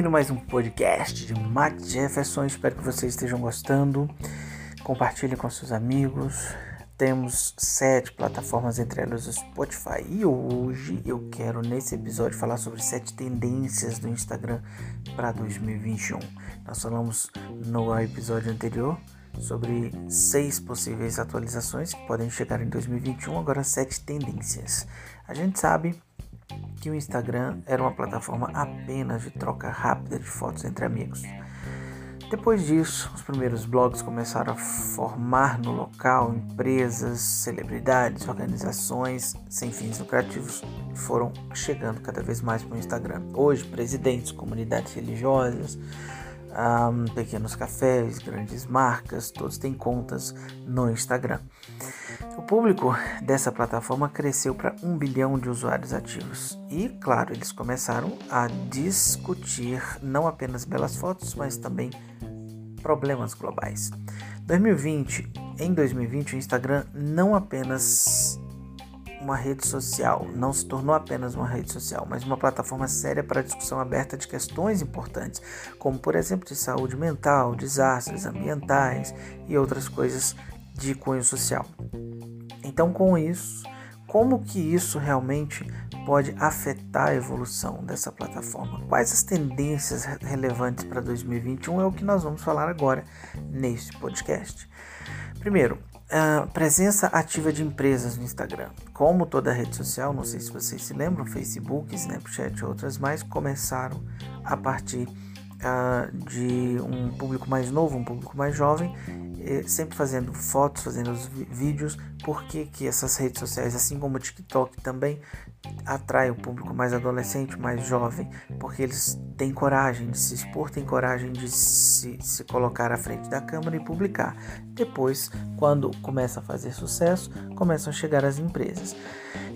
ouvindo mais um podcast de Max Jefferson. Espero que vocês estejam gostando. Compartilhe com seus amigos. Temos sete plataformas, entre elas o Spotify. E hoje eu quero, nesse episódio, falar sobre sete tendências do Instagram para 2021. Nós falamos no episódio anterior sobre seis possíveis atualizações que podem chegar em 2021, agora sete tendências. A gente sabe que o Instagram era uma plataforma apenas de troca rápida de fotos entre amigos. Depois disso, os primeiros blogs começaram a formar no local empresas, celebridades, organizações sem fins lucrativos foram chegando cada vez mais para o Instagram. Hoje, presidentes, comunidades religiosas, um, pequenos cafés, grandes marcas, todos têm contas no Instagram. O público dessa plataforma cresceu para um bilhão de usuários ativos e, claro, eles começaram a discutir não apenas belas fotos, mas também problemas globais. 2020, em 2020, o Instagram não apenas uma rede social, não se tornou apenas uma rede social, mas uma plataforma séria para discussão aberta de questões importantes, como por exemplo de saúde mental, desastres ambientais e outras coisas de cunho social. Então, com isso, como que isso realmente pode afetar a evolução dessa plataforma? Quais as tendências relevantes para 2021 é o que nós vamos falar agora neste podcast. Primeiro, a presença ativa de empresas no Instagram. Como toda rede social, não sei se vocês se lembram, Facebook, Snapchat e outras mais começaram a partir de um público mais novo, um público mais jovem, sempre fazendo fotos, fazendo os vídeos, porque que essas redes sociais, assim como o TikTok também, atrai o público mais adolescente, mais jovem, porque eles têm coragem de se expor, têm coragem de se, se colocar à frente da câmera e publicar. Depois, quando começa a fazer sucesso, começam a chegar as empresas.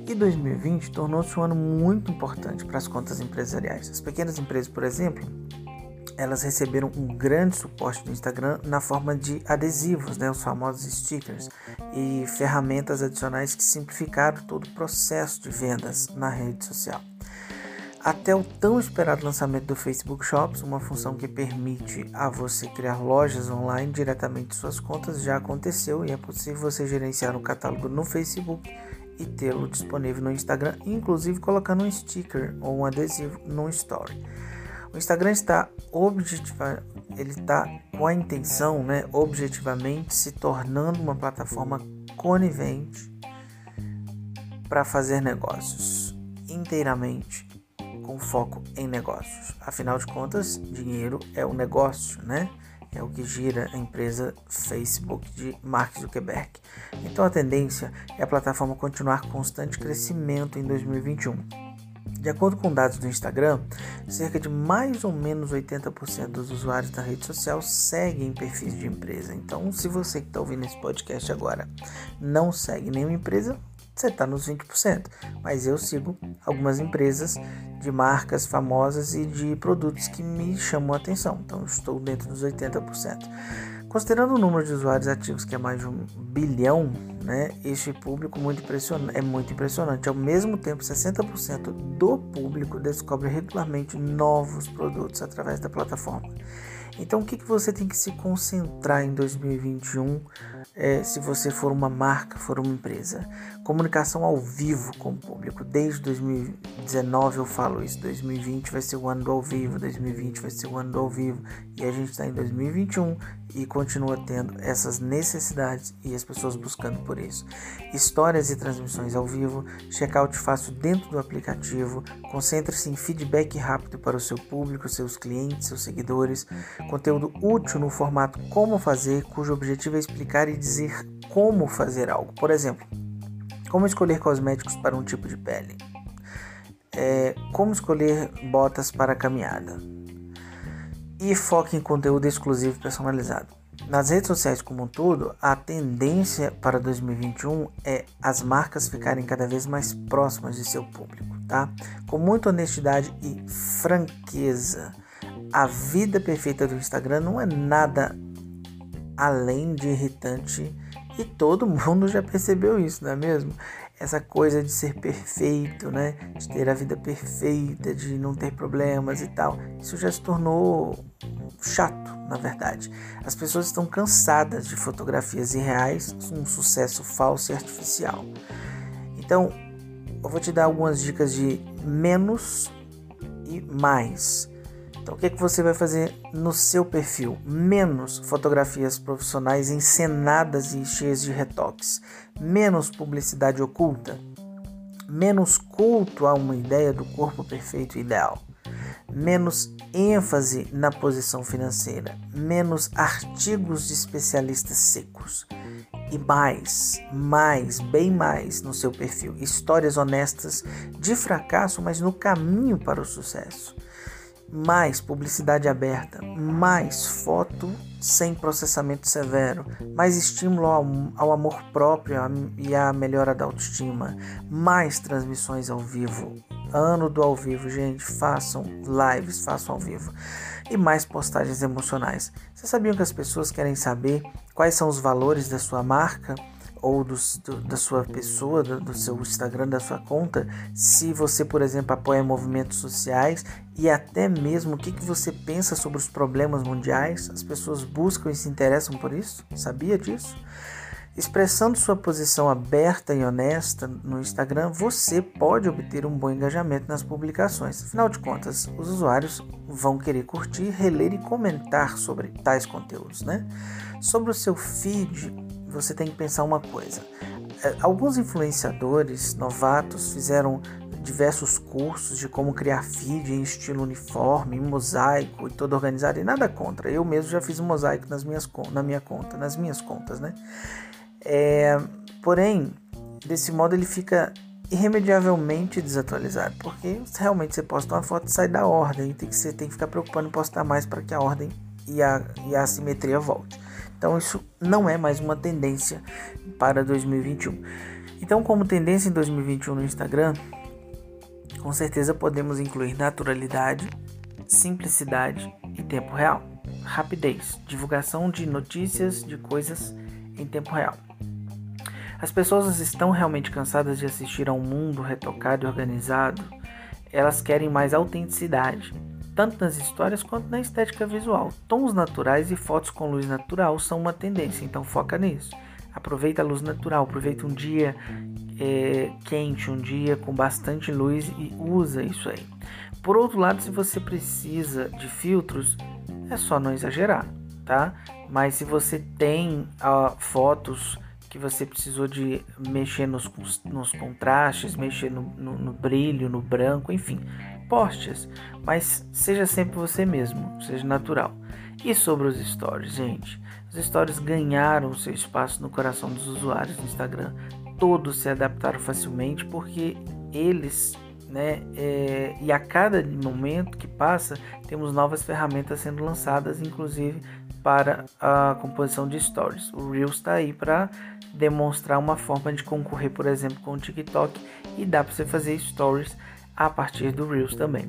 E 2020 tornou-se um ano muito importante para as contas empresariais. As pequenas empresas, por exemplo, elas receberam um grande suporte do Instagram na forma de adesivos, né, os famosos stickers, e ferramentas adicionais que simplificaram todo o processo de vendas na rede social. Até o tão esperado lançamento do Facebook Shops, uma função que permite a você criar lojas online diretamente de suas contas, já aconteceu e é possível você gerenciar um catálogo no Facebook e tê-lo disponível no Instagram, inclusive colocando um sticker ou um adesivo no Story. O Instagram está objetiva, ele está com a intenção, né, objetivamente se tornando uma plataforma conivente para fazer negócios inteiramente com foco em negócios. Afinal de contas, dinheiro é o negócio, né? É o que gira a empresa Facebook de Mark Zuckerberg. Então a tendência é a plataforma continuar constante crescimento em 2021 de acordo com dados do Instagram, cerca de mais ou menos 80% dos usuários da rede social seguem perfis de empresa. Então, se você que está ouvindo esse podcast agora não segue nenhuma empresa, você está nos 20%. Mas eu sigo algumas empresas de marcas famosas e de produtos que me chamam a atenção. Então, estou dentro dos 80%. Considerando o número de usuários ativos, que é mais de um bilhão, né, este público muito é muito impressionante. Ao mesmo tempo, 60% do público descobre regularmente novos produtos através da plataforma. Então, o que, que você tem que se concentrar em 2021 é, se você for uma marca, for uma empresa? Comunicação ao vivo com o público. Desde 2019 eu falo isso. 2020 vai ser o ano do ao vivo, 2020 vai ser o ano do ao vivo. E a gente está em 2021 e continua tendo essas necessidades e as pessoas buscando por isso. Histórias e transmissões ao vivo, checkout fácil dentro do aplicativo, concentre-se em feedback rápido para o seu público, seus clientes, seus seguidores Conteúdo útil no formato como fazer, cujo objetivo é explicar e dizer como fazer algo. Por exemplo, como escolher cosméticos para um tipo de pele. É, como escolher botas para caminhada. E foque em conteúdo exclusivo e personalizado. Nas redes sociais como um todo, a tendência para 2021 é as marcas ficarem cada vez mais próximas de seu público, tá? Com muita honestidade e franqueza a vida perfeita do Instagram não é nada além de irritante e todo mundo já percebeu isso, não é mesmo? essa coisa de ser perfeito, né? De ter a vida perfeita, de não ter problemas e tal. Isso já se tornou chato, na verdade. As pessoas estão cansadas de fotografias irreais, um sucesso falso e artificial. Então, eu vou te dar algumas dicas de menos e mais. Então, o que, é que você vai fazer no seu perfil? Menos fotografias profissionais encenadas e cheias de retoques, menos publicidade oculta, menos culto a uma ideia do corpo perfeito e ideal, menos ênfase na posição financeira, menos artigos de especialistas secos. E mais, mais, bem mais no seu perfil. Histórias honestas de fracasso, mas no caminho para o sucesso mais publicidade aberta, mais foto sem processamento severo, mais estímulo ao, ao amor próprio e à melhora da autoestima, mais transmissões ao vivo. Ano do ao vivo, gente, façam lives, façam ao vivo. E mais postagens emocionais. Vocês sabiam que as pessoas querem saber quais são os valores da sua marca? Ou do, do, da sua pessoa, do, do, seu Instagram, da sua conta, se você, por exemplo, apoia movimentos sociais e até mesmo o que, que você pensa sobre os problemas mundiais. As pessoas buscam e se interessam por isso. Sabia disso? Expressando sua posição aberta e honesta no Instagram, você pode obter um bom engajamento nas publicações. Afinal de contas, os usuários vão querer curtir, reler e comentar sobre tais conteúdos, né? Sobre o seu feed, você tem que pensar uma coisa. É, alguns influenciadores novatos fizeram diversos cursos de como criar feed em estilo uniforme, em mosaico e todo organizado e nada contra. Eu mesmo já fiz um mosaico nas minhas, na minha conta, nas minhas contas, né? É, porém, desse modo ele fica irremediavelmente desatualizado, porque realmente você posta uma foto e sai da ordem, tem que, você tem que ficar preocupando em postar mais para que a ordem e a, e a assimetria volte. Então isso não é mais uma tendência para 2021. Então, como tendência em 2021 no Instagram, com certeza podemos incluir naturalidade, simplicidade e tempo real, rapidez, divulgação de notícias de coisas em tempo real. As pessoas estão realmente cansadas de assistir a um mundo retocado e organizado. Elas querem mais autenticidade, tanto nas histórias quanto na estética visual. Tons naturais e fotos com luz natural são uma tendência, então foca nisso. Aproveita a luz natural, aproveita um dia é, quente, um dia com bastante luz e usa isso aí. Por outro lado, se você precisa de filtros, é só não exagerar, tá? Mas se você tem fotos que você precisou de mexer nos, nos contrastes, mexer no, no, no brilho, no branco, enfim, postes, mas seja sempre você mesmo, seja natural. E sobre os stories, gente, os stories ganharam seu espaço no coração dos usuários do Instagram. Todos se adaptaram facilmente porque eles, né, é, e a cada momento que passa, temos novas ferramentas sendo lançadas, inclusive para a composição de stories. O Reels está aí para demonstrar uma forma de concorrer, por exemplo, com o TikTok e dá para você fazer stories a partir do Reels também.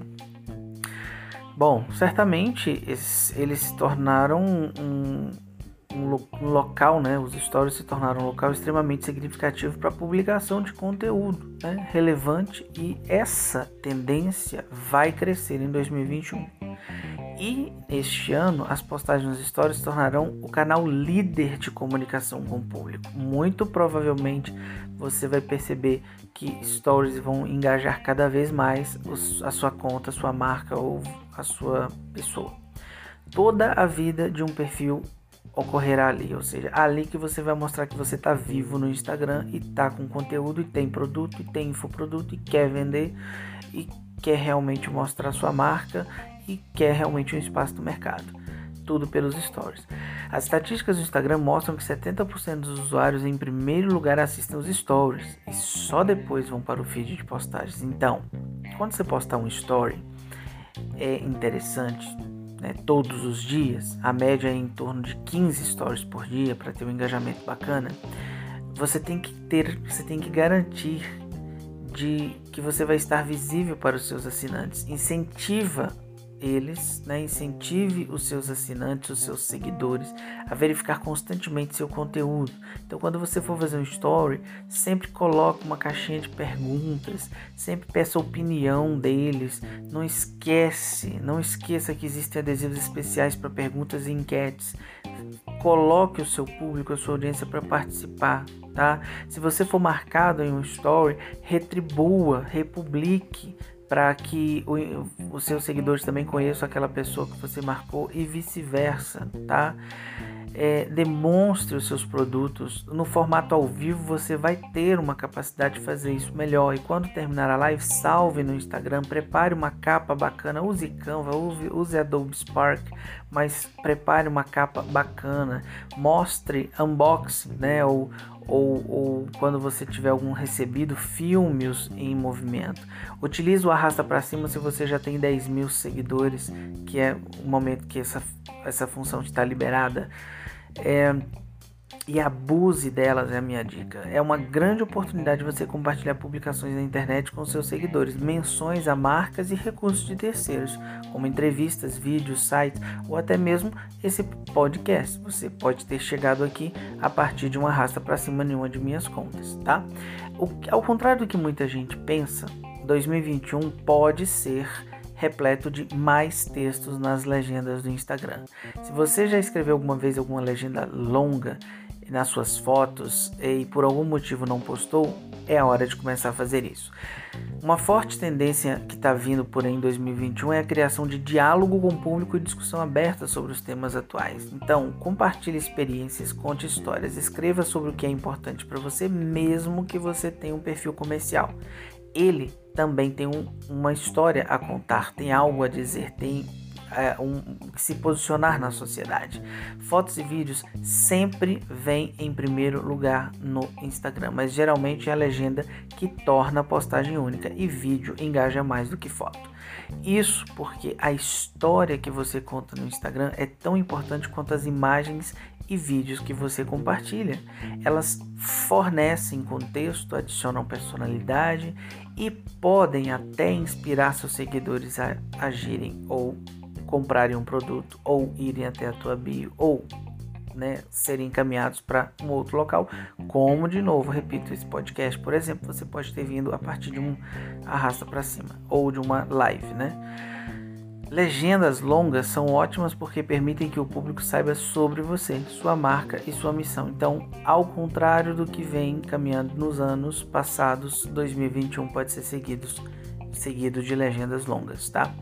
Bom, certamente eles, se tornaram um, um, local, né? Os stories se tornaram um local extremamente significativo para publicação de conteúdo né? relevante e essa tendência vai crescer em 2021. E este ano, as postagens nos stories tornarão o canal líder de comunicação com o público. Muito provavelmente você vai perceber que stories vão engajar cada vez mais a sua conta, a sua marca ou a sua pessoa. Toda a vida de um perfil ocorrerá ali, ou seja, ali que você vai mostrar que você está vivo no Instagram e está com conteúdo e tem produto e tem infoproduto e quer vender e quer realmente mostrar sua marca e quer realmente um espaço no mercado. Tudo pelos stories. As estatísticas do Instagram mostram que 70% dos usuários em primeiro lugar assistem os stories e só depois vão para o feed de postagens. Então, quando você postar um story, é interessante, né, todos os dias, a média é em torno de 15 stories por dia para ter um engajamento bacana. Você tem que ter, você tem que garantir de que você vai estar visível para os seus assinantes. Incentiva eles, né? incentive os seus assinantes, os seus seguidores a verificar constantemente seu conteúdo. Então, quando você for fazer um story, sempre coloque uma caixinha de perguntas, sempre peça a opinião deles. Não esquece, não esqueça que existem adesivos especiais para perguntas e enquetes. Coloque o seu público, a sua audiência para participar, tá? Se você for marcado em um story, retribua, republique para que o, os seus seguidores também conheçam aquela pessoa que você marcou e vice-versa, tá? É, demonstre os seus produtos no formato ao vivo. Você vai ter uma capacidade de fazer isso melhor. E quando terminar a live, salve no Instagram, prepare uma capa bacana. Use Canva, use, use Adobe Spark, mas prepare uma capa bacana. Mostre unboxing, né? Ou, ou, ou quando você tiver algum recebido, filme-os em movimento. Utilize o arrasta para cima se você já tem 10 mil seguidores, que é o momento que essa, essa função está liberada. É, e abuse delas é a minha dica. É uma grande oportunidade você compartilhar publicações na internet com seus seguidores, menções a marcas e recursos de terceiros, como entrevistas, vídeos, sites ou até mesmo esse podcast. Você pode ter chegado aqui a partir de uma arrasta para cima nenhuma de minhas contas, tá? O, ao contrário do que muita gente pensa, 2021 pode ser repleto de mais textos nas legendas do Instagram. Se você já escreveu alguma vez alguma legenda longa nas suas fotos e por algum motivo não postou, é a hora de começar a fazer isso. Uma forte tendência que está vindo por aí em 2021 é a criação de diálogo com o público e discussão aberta sobre os temas atuais. Então, compartilhe experiências, conte histórias, escreva sobre o que é importante para você, mesmo que você tenha um perfil comercial. Ele também tem um, uma história a contar, tem algo a dizer, tem é, um, se posicionar na sociedade. Fotos e vídeos sempre vêm em primeiro lugar no Instagram, mas geralmente é a legenda que torna a postagem única e vídeo engaja mais do que foto. Isso porque a história que você conta no Instagram é tão importante quanto as imagens e vídeos que você compartilha. Elas fornecem contexto, adicionam personalidade e podem até inspirar seus seguidores a agirem ou comprarem um produto ou irem até a tua bio ou né, serem encaminhados para um outro local, como de novo, repito, esse podcast, por exemplo, você pode ter vindo a partir de um arrasta para cima ou de uma live, né? Legendas longas são ótimas porque permitem que o público saiba sobre você, sua marca e sua missão. Então, ao contrário do que vem caminhando nos anos passados, 2021 pode ser seguido, seguido de legendas longas, tá?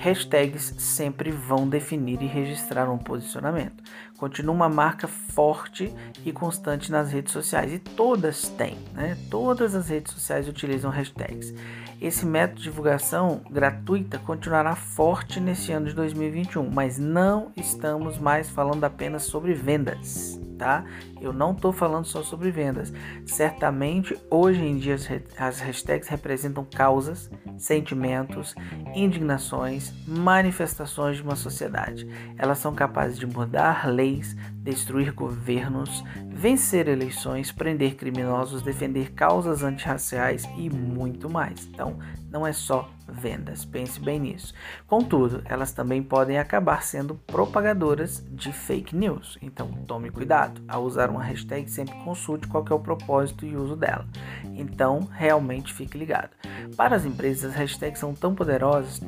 Hashtags sempre vão definir e registrar um posicionamento. Continua uma marca forte e constante nas redes sociais e todas têm, né? Todas as redes sociais utilizam hashtags. Esse método de divulgação gratuita continuará forte nesse ano de 2021, mas não estamos mais falando apenas sobre vendas, tá? Eu não estou falando só sobre vendas. Certamente, hoje em dia, as hashtags representam causas, sentimentos, indignações, manifestações de uma sociedade. Elas são capazes de mudar leis, destruir governos, vencer eleições, prender criminosos, defender causas antirraciais e muito mais. Então, não é só vendas, pense bem nisso. Contudo, elas também podem acabar sendo propagadoras de fake news. Então, tome cuidado ao usar uma hashtag, sempre consulte qual é o propósito e uso dela. Então, realmente fique ligado. Para as empresas, as hashtags são tão poderosas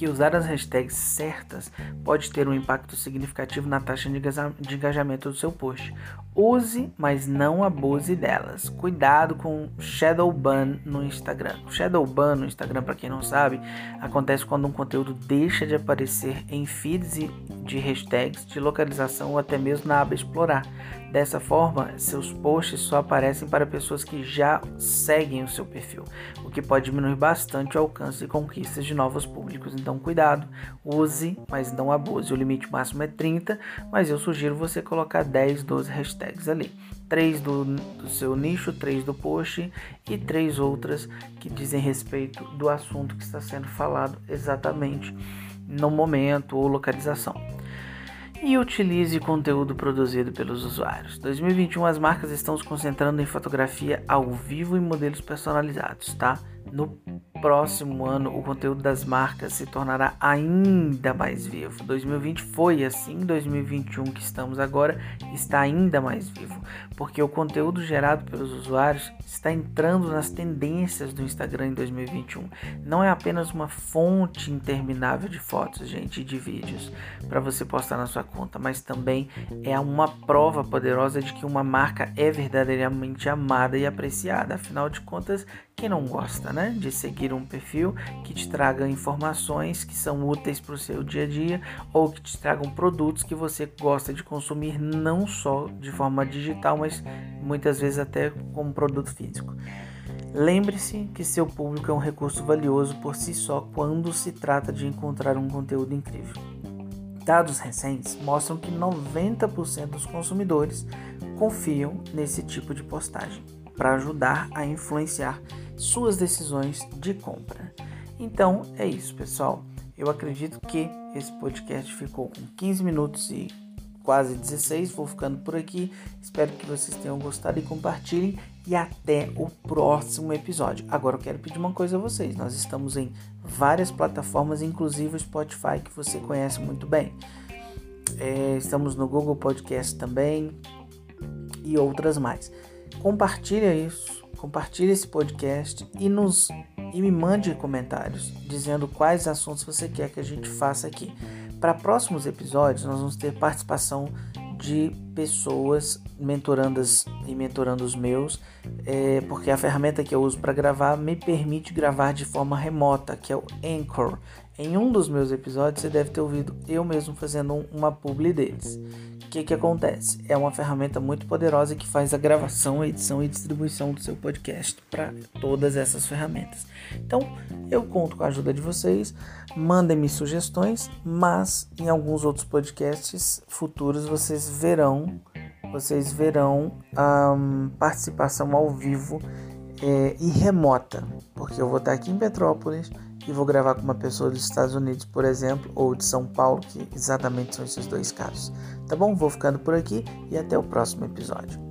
que usar as hashtags certas pode ter um impacto significativo na taxa de engajamento do seu post. Use, mas não abuse delas. Cuidado com shadow ban no Instagram. Shadow ban no Instagram, para quem não sabe, acontece quando um conteúdo deixa de aparecer em feeds de hashtags de localização ou até mesmo na aba explorar. Dessa forma, seus posts só aparecem para pessoas que já seguem o seu perfil, o que pode diminuir bastante o alcance e conquistas de novos públicos. Então, cuidado, use, mas não abuse. O limite máximo é 30, mas eu sugiro você colocar 10, 12 hashtags ali. 3 do, do seu nicho, 3 do post e 3 outras que dizem respeito do assunto que está sendo falado exatamente no momento ou localização e utilize conteúdo produzido pelos usuários. 2021 as marcas estão se concentrando em fotografia ao vivo e modelos personalizados, tá? No próximo ano o conteúdo das marcas se tornará ainda mais vivo. 2020 foi assim, 2021 que estamos agora está ainda mais vivo, porque o conteúdo gerado pelos usuários está entrando nas tendências do Instagram em 2021. Não é apenas uma fonte interminável de fotos, gente, de vídeos para você postar na sua conta, mas também é uma prova poderosa de que uma marca é verdadeiramente amada e apreciada. Afinal de contas, quem não gosta, né, de seguir um perfil que te traga informações que são úteis para o seu dia a dia ou que te tragam produtos que você gosta de consumir não só de forma digital, mas muitas vezes até como produto físico. Lembre-se que seu público é um recurso valioso por si só quando se trata de encontrar um conteúdo incrível. Dados recentes mostram que 90% dos consumidores confiam nesse tipo de postagem para ajudar a influenciar suas decisões de compra. Então é isso, pessoal. Eu acredito que esse podcast ficou com 15 minutos e quase 16. Vou ficando por aqui. Espero que vocês tenham gostado e compartilhem. E até o próximo episódio. Agora eu quero pedir uma coisa a vocês. Nós estamos em várias plataformas, inclusive o Spotify, que você conhece muito bem. É, estamos no Google Podcast também e outras mais. Compartilha isso, compartilhe esse podcast e nos e me mande comentários dizendo quais assuntos você quer que a gente faça aqui. Para próximos episódios, nós vamos ter participação de pessoas mentorandas e mentorando os meus, é, porque a ferramenta que eu uso para gravar me permite gravar de forma remota, que é o Anchor. Em um dos meus episódios, você deve ter ouvido eu mesmo fazendo uma publi deles. O que, que acontece? É uma ferramenta muito poderosa que faz a gravação, edição e distribuição do seu podcast para todas essas ferramentas. Então, eu conto com a ajuda de vocês. Mandem-me sugestões, mas em alguns outros podcasts futuros vocês verão, vocês verão a um, participação ao vivo é, e remota, porque eu vou estar aqui em Petrópolis vou gravar com uma pessoa dos Estados Unidos, por exemplo, ou de São Paulo, que exatamente são esses dois casos. Tá bom? Vou ficando por aqui e até o próximo episódio.